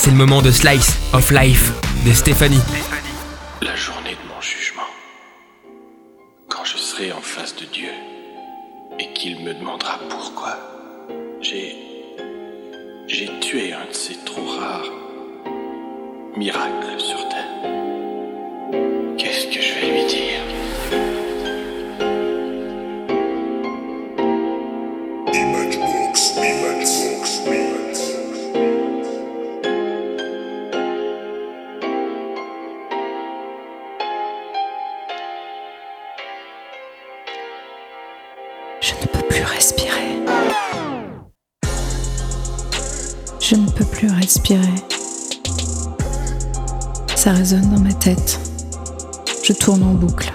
C'est le moment de Slice of Life de Stéphanie. La journée de mon jugement. Quand je serai en face de Dieu et qu'il me demandera pourquoi j'ai. J'ai tué un de ces trop rares miracles sur Terre. Qu'est-ce que je vais lui dire? Je ne peux plus respirer. Je ne peux plus respirer. Ça résonne dans ma tête. Je tourne en boucle,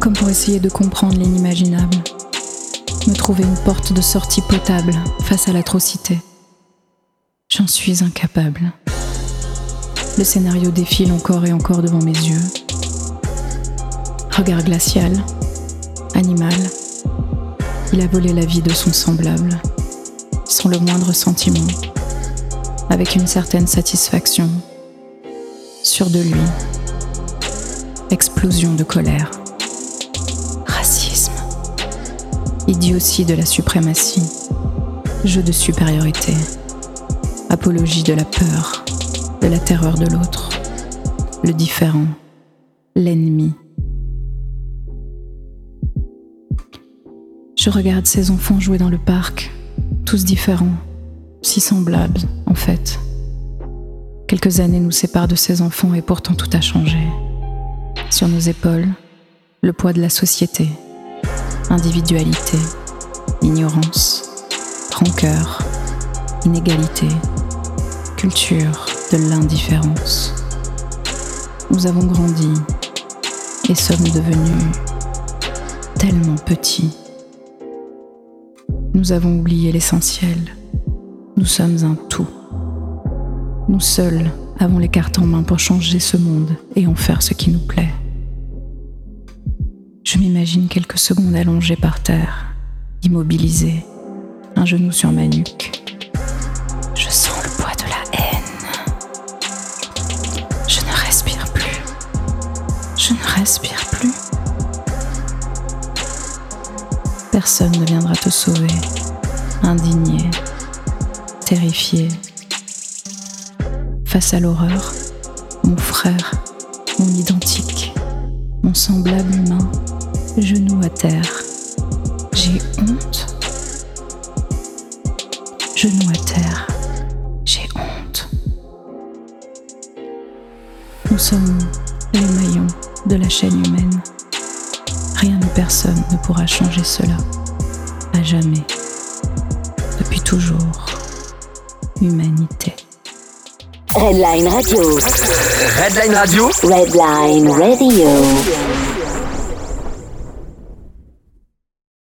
comme pour essayer de comprendre l'inimaginable. Me trouver une porte de sortie potable face à l'atrocité. J'en suis incapable. Le scénario défile encore et encore devant mes yeux. Regard glacial, animal, il a volé la vie de son semblable, sans le moindre sentiment, avec une certaine satisfaction, sûr de lui. Explosion de colère. Racisme. Idiotie de la suprématie. Jeu de supériorité. Apologie de la peur, de la terreur de l'autre. Le différent. L'ennemi. Je regarde ces enfants jouer dans le parc, tous différents, si semblables en fait. Quelques années nous séparent de ces enfants et pourtant tout a changé. Sur nos épaules, le poids de la société, individualité, ignorance, rancœur, inégalité, culture de l'indifférence. Nous avons grandi et sommes devenus tellement petits. Nous avons oublié l'essentiel. Nous sommes un tout. Nous seuls avons les cartes en main pour changer ce monde et en faire ce qui nous plaît. Je m'imagine quelques secondes allongé par terre, immobilisé, un genou sur ma nuque. Je sens le poids de la haine. Je ne respire plus. Je ne respire plus. Personne ne viendra te sauver, indigné, terrifié. Face à l'horreur, mon frère, mon identique, mon semblable humain, genou à terre. J'ai honte. Genou à terre. J'ai honte. Nous sommes les maillons de la chaîne humaine. Rien ni personne ne pourra changer cela. À jamais. Depuis toujours. Humanité. Redline Radio. Redline Radio, Redline Radio.